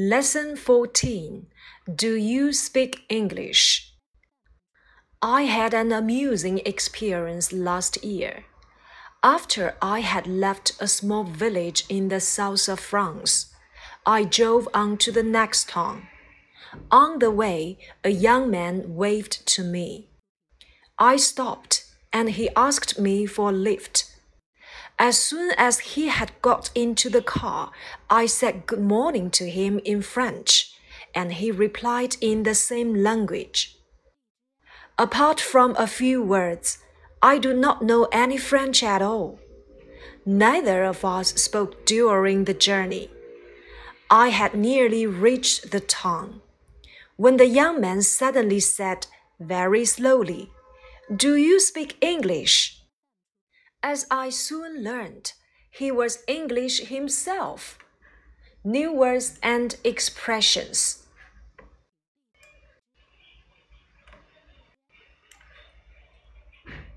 Lesson 14 Do you speak English? I had an amusing experience last year. After I had left a small village in the south of France, I drove on to the next town. On the way, a young man waved to me. I stopped and he asked me for a lift. As soon as he had got into the car, I said good morning to him in French, and he replied in the same language. Apart from a few words, I do not know any French at all. Neither of us spoke during the journey. I had nearly reached the town when the young man suddenly said very slowly, Do you speak English? As I soon learned, he was English himself. New words and expressions.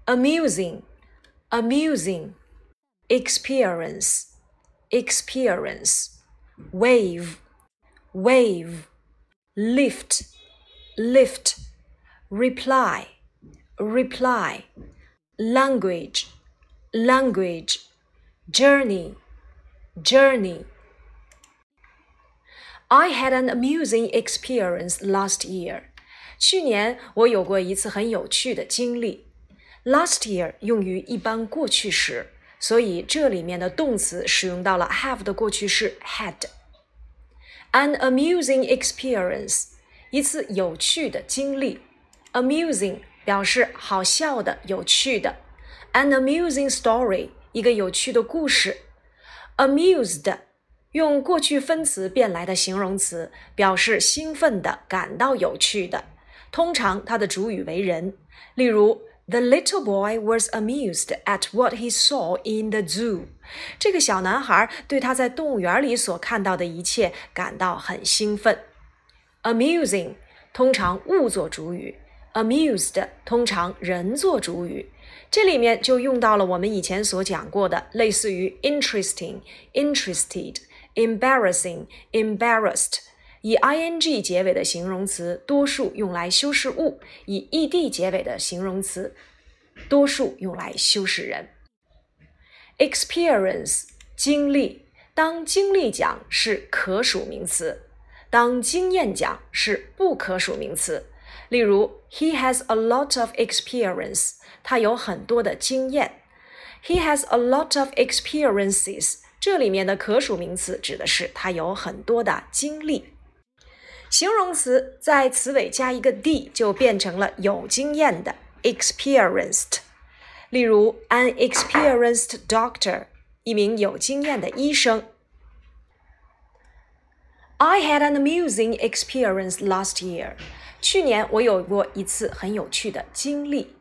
Amusing, amusing, experience, experience, wave, wave, lift, lift, reply, reply, language language, journey, journey. I had an amusing experience last year. 去年我有过一次很有趣的经历。Last year 用于一般过去时，所以这里面的动词使用到了 have 的过去式 had。An amusing experience，一次有趣的经历。Amusing 表示好笑的、有趣的。 An amusing story，一个有趣的故事。Amused，用过去分词变来的形容词，表示兴奋的、感到有趣的。通常它的主语为人。例如，The little boy was amused at what he saw in the zoo。这个小男孩对他在动物园里所看到的一切感到很兴奋。Amusing 通常物做主语，amused 通常人做主语。这里面就用到了我们以前所讲过的，类似于 interesting、interested、embarrassing、embarrassed，以 ing 结尾的形容词，多数用来修饰物；以 ed 结尾的形容词，多数用来修饰人。experience 经历，当经历讲是可数名词，当经验讲是不可数名词。例如，He has a lot of experience。他有很多的经验。He has a lot of experiences。这里面的可数名词指的是他有很多的经历。形容词在词尾加一个 d 就变成了有经验的 experienced。例如，an experienced doctor，一名有经验的医生。I had an amusing experience last year。 去年我有过一次很有趣的经历。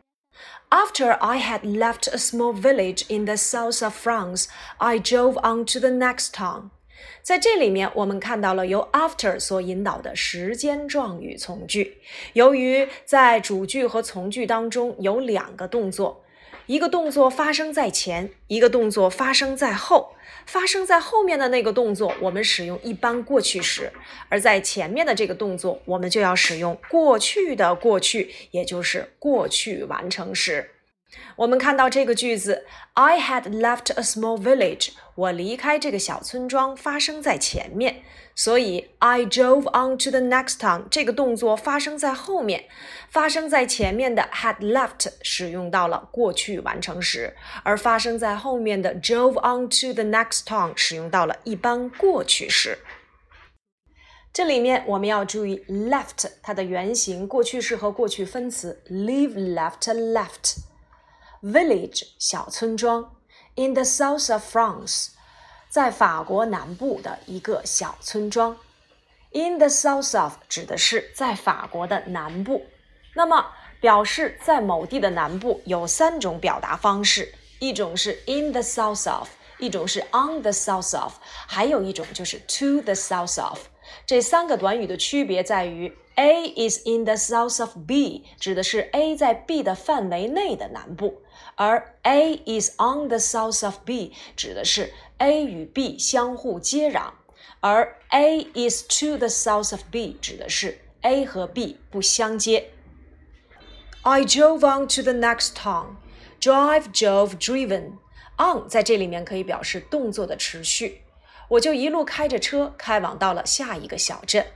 After I had left a small village in the south of France, I drove on to the next town. 在这里面，我们看到了由 after 所引导的时间状语从句。由于在主句和从句当中有两个动作，一个动作发生在前，一个动作发生在后。发生在后面的那个动作，我们使用一般过去时；而在前面的这个动作，我们就要使用过去的过去，也就是过去完成时。我们看到这个句子，I had left a small village。我离开这个小村庄发生在前面，所以 I drove on to the next town。这个动作发生在后面，发生在前面的 had left 使用到了过去完成时，而发生在后面的 drove on to the next town 使用到了一般过去时。这里面我们要注意 left 它的原形过去式和过去分词 leave left left。village 小村庄，in the south of France， 在法国南部的一个小村庄。in the south of 指的是在法国的南部。那么表示在某地的南部有三种表达方式，一种是 in the south of，一种是 on the south of，还有一种就是 to the south of。这三个短语的区别在于，A is in the south of B，指的是 A 在 B 的范围内的南部。而 A is on the south of B 指的是 A 与 B 相互接壤，而 A is to the south of B 指的是 A 和 B 不相接。I drove on to the next town. Drive, drove, driven. On 在这里面可以表示动作的持续。我就一路开着车，开往到了下一个小镇。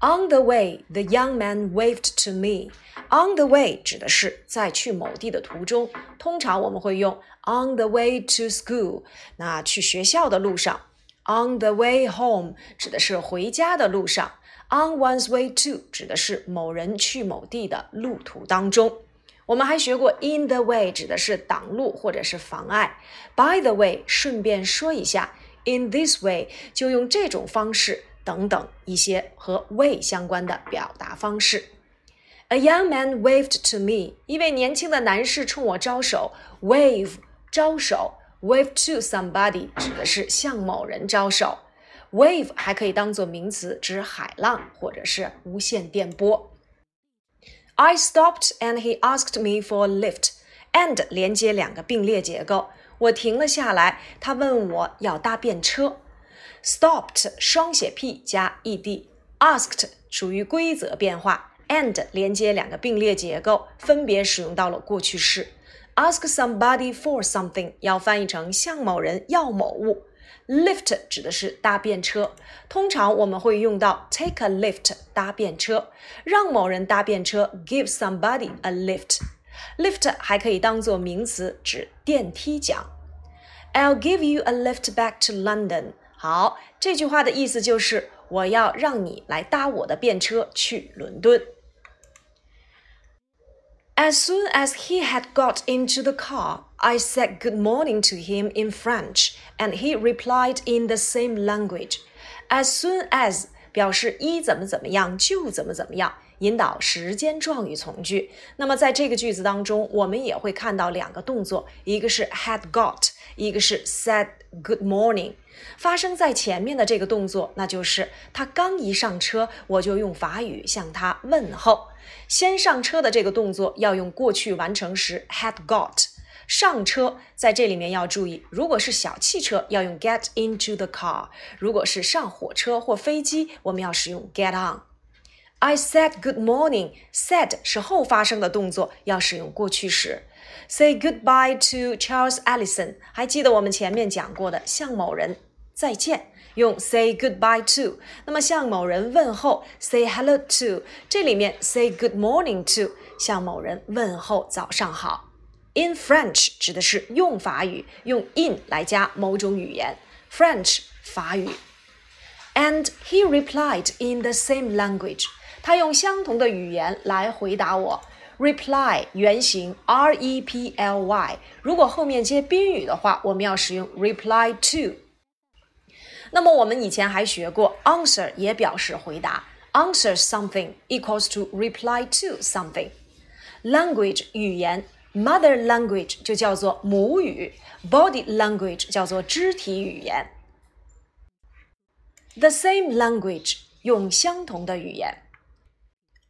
On the way, the young man waved to me. On the way 指的是在去某地的途中，通常我们会用 on the way to school。那去学校的路上，on the way home 指的是回家的路上。On one's way to 指的是某人去某地的路途当中。我们还学过 in the way 指的是挡路或者是妨碍。By the way，顺便说一下，in this way 就用这种方式 等等一些和 way 相关的表达方式。A young man waved to me，一位年轻的男士冲我招手。Wave 招手，wave to somebody 指的是向某人招手。Wave 还可以当做名词，指海浪或者是无线电波。I stopped and he asked me for a lift. And 连接两个并列结构，我停了下来，他问我要搭便车。 Stopped 双写 p 加 ed，asked 属于规则变化，and 连接两个并列结构，分别使用到了过去式。Ask somebody for something 要翻译成向某人要某物。Lift 指的是搭便车，通常我们会用到 take a lift 搭便车，让某人搭便车，give somebody a lift。Lift 还可以当做名词，指电梯讲。I'll give you a lift back to London。好，这句话的意思就是我要让你来搭我的便车去伦敦。As soon as he had got into the car, I said good morning to him in French, and he replied in the same language. As soon as 表示一怎么怎么样就怎么怎么样， 引导时间状语从句。那么在这个句子当中，我们也会看到两个动作，一个是 had got，一个是 said good morning。发生在前面的这个动作，那就是他刚一上车，我就用法语向他问候。先上车的这个动作要用过去完成时 had got。上车在这里面要注意，如果是小汽车要用 get into the car；如果是上火车或飞机，我们要使用 get on。I said good morning。said 是后发生的动作，要使用过去时。Say goodbye to Charles Ellison。还记得我们前面讲过的，向某人再见。用 say goodbye to，那么向某人问候，say hello to。这里面 say good morning to，向某人问候早上好。In French 指的是用法语，用 in 来加某种语言，French 法语。And he replied in the same language， 他用相同的语言来回答我。Reply 原形 R E P L Y，如果后面接宾语的话，我们要使用 reply to。那么我们以前还学过，answer 也表示回答，answer something equals to reply to something。language 语言，mother language 就叫做母语，body language 叫做肢体语言。The same language 用相同的语言。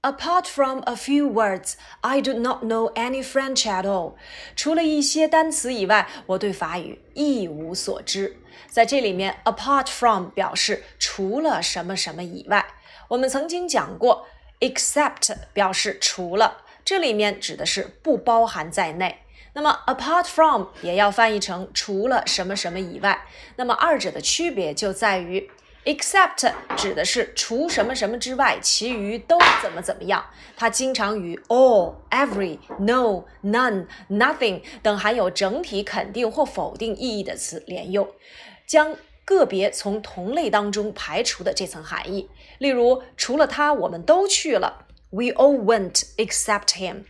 Apart from a few words, I do not know any French at all. 除了一些单词以外，我对法语一无所知。在这里面，apart from 表示除了什么什么以外。我们曾经讲过，except 表示除了，这里面指的是不包含在内。那么 apart from 也要翻译成除了什么什么以外。那么二者的区别就在于。Except 指的是除什么什么之外，其余都怎么怎么样。它经常与 all、every、no、none、nothing 等含有整体肯定或否定意义的词连用，将个别从同类当中排除的这层含义。例如，除了他，我们都去了。We all went except him.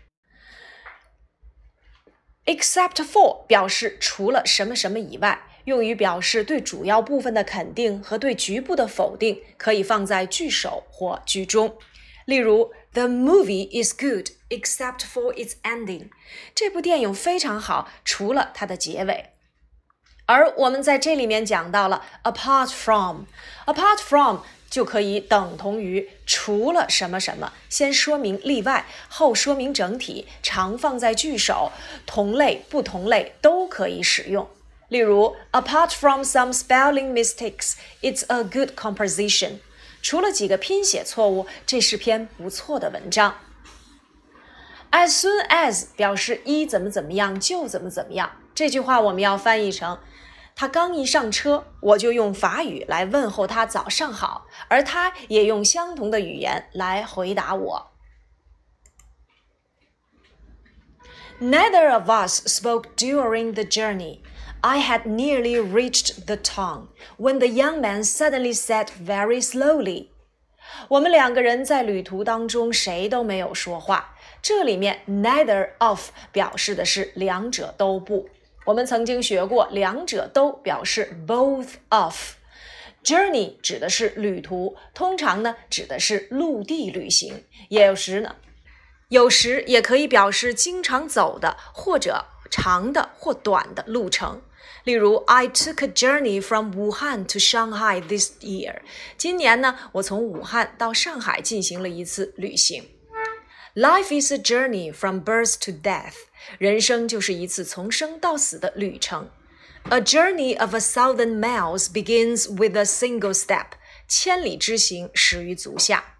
Except for 表示除了什么什么以外。用于表示对主要部分的肯定和对局部的否定，可以放在句首或句中。例如，The movie is good except for its ending。这部电影非常好，除了它的结尾。而我们在这里面讲到了 apart from，apart from 就可以等同于除了什么什么，先说明例外，后说明整体，常放在句首，同类不同类都可以使用。例如，Apart from some spelling mistakes, it's a good composition。除了几个拼写错误，这是篇不错的文章。As soon as 表示一怎么怎么样就怎么怎么样。这句话我们要翻译成：他刚一上车，我就用法语来问候他早上好，而他也用相同的语言来回答我。Neither of us spoke during the journey. I had nearly reached the town when the young man suddenly said very slowly. 我们两个人在旅途当中谁都没有说话。这里面 neither of 表示的是两者都不。我们曾经学过，两者都表示 both of。Journey 指的是旅途，通常呢指的是陆地旅行，有时呢。有时也可以表示经常走的，或者长的或短的路程。 例如，I took a journey from Wuhan to Shanghai this year。今年呢，我从武汉到上海进行了一次旅行。Life is a journey from birth to death。人生就是一次从生到死的旅程。A journey of a thousand miles begins with a single step。千里之行始于足下。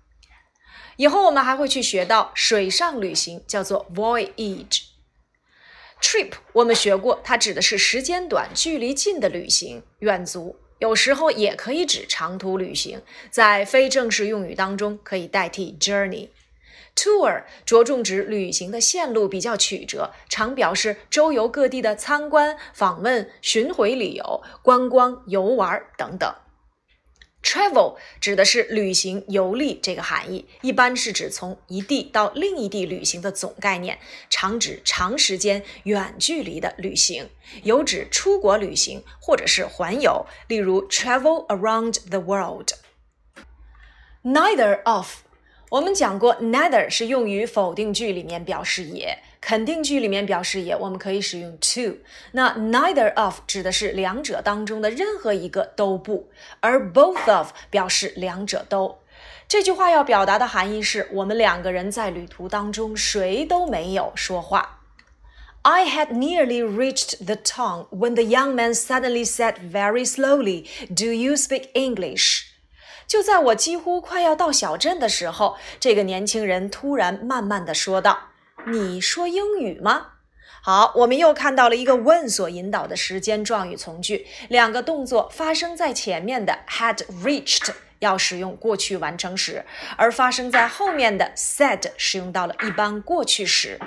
以后我们还会去学到水上旅行叫做 voyage。Trip 我们学过，它指的是时间短、距离近的旅行、远足，有时候也可以指长途旅行，在非正式用语当中可以代替 journey。tour 着重指旅行的线路比较曲折，常表示周游各地的参观、访问、巡回旅游、观光、游玩等等。Travel 指的是旅行、游历这个含义，一般是指从一地到另一地旅行的总概念，常指长时间、远距离的旅行，有指出国旅行或者是环游，例如 travel around the world。Neither of 我们讲过，neither 是用于否定句里面表示也，肯定句里面表示也，我们可以使用 to。那 neither of 指的是两者当中的任何一个都不，而 both of 表示两者都。这句话要表达的含义是我们两个人在旅途当中谁都没有说话。I had nearly reached the town when the young man suddenly said very slowly, "Do you speak English?" 就在我几乎快要到小镇的时候，这个年轻人突然慢慢的说道：“ 你说英语吗？”好，我们又看到了一个问所引导的时间状语从句，两个动作发生在前面的 had reached 要使用过去完成时，而发生在后面的 said 使用到了一般过去时。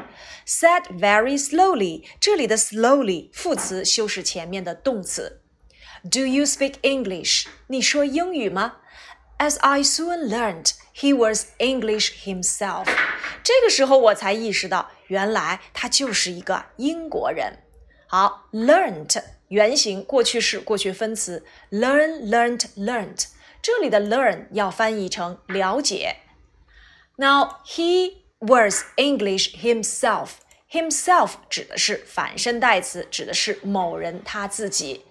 said very slowly，这里的 slowly 副词修饰前面的动词。Do you speak English？你说英语吗？As I soon learned, he was English himself。 这个时候我才意识到，原来他就是一个英国人。好，learned 原形过去式过去分词，learn, learned, learnt。这里的 learn 要翻译成了解。Now he was English himself。himself 指的是反身代词，指的是某人他自己。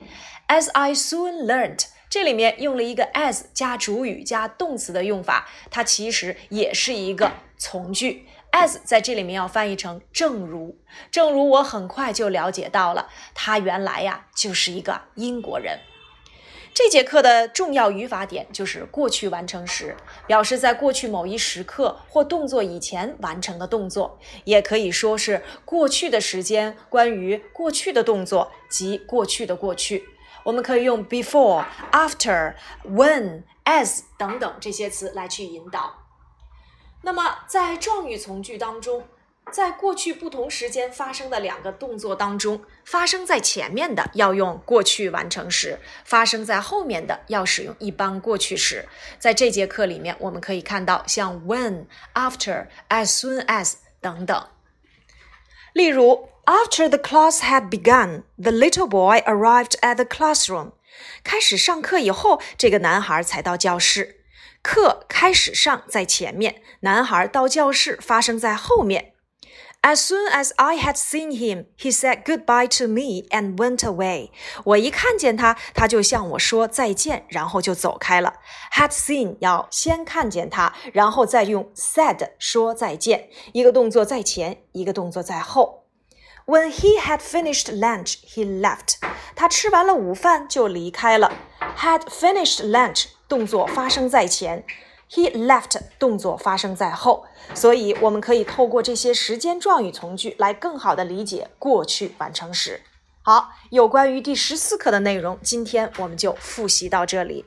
As I soon learned。 这里面用了一个 as 加主语加动词的用法，它其实也是一个从句。as 在这里面要翻译成正如，正如我很快就了解到了，他原来呀就是一个英国人。这节课的重要语法点就是过去完成时，表示在过去某一时刻或动作以前完成的动作，也可以说是过去的时间，关于过去的动作及过去的过去。我们可以用 before、after、when、as 等等这些词来去引导。那么在状语从句当中，在过去不同时间发生的两个动作当中，发生在前面的要用过去完成时，发生在后面的要使用一般过去时。在这节课里面，我们可以看到像 when、after、as soon as 等等。例如。After the class had begun, the little boy arrived at the classroom. 开始上课以后，这个男孩才到教室。课开始上在前面，男孩到教室发生在后面。As soon as I had seen him, he said goodbye to me and went away. 我一看见他，他就向我说再见，然后就走开了。Had seen 要先看见他，然后再用 said 说再见，一个动作在前，一个动作在后。When he had finished lunch, he left. 他吃完了午饭就离开了。Had finished lunch 动作发生在前，he left 动作发生在后。所以我们可以透过这些时间状语从句来更好的理解过去完成时。好，有关于第十四课的内容，今天我们就复习到这里。